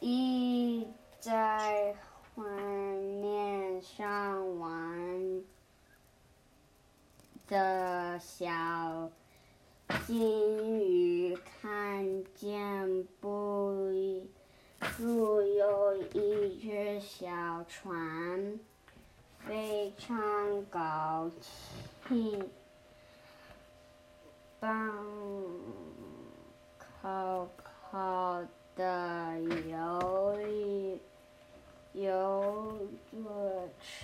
一在画面上玩的小金鱼看见不一处有一只小船，非常高兴，帮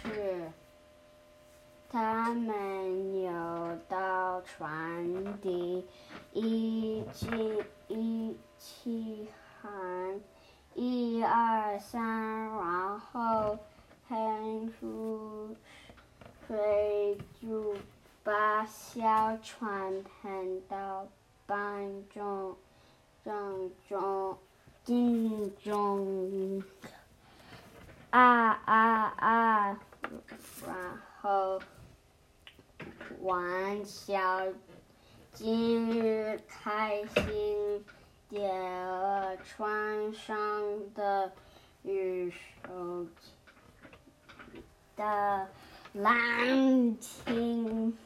是。他们游到船底，一起一起喊一二三，然后喷出水就把小船喷到半中正中正中，啊啊啊！然后。玩小金鱼开心点了船上的鱼手的蓝青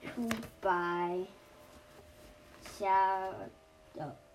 出白小的。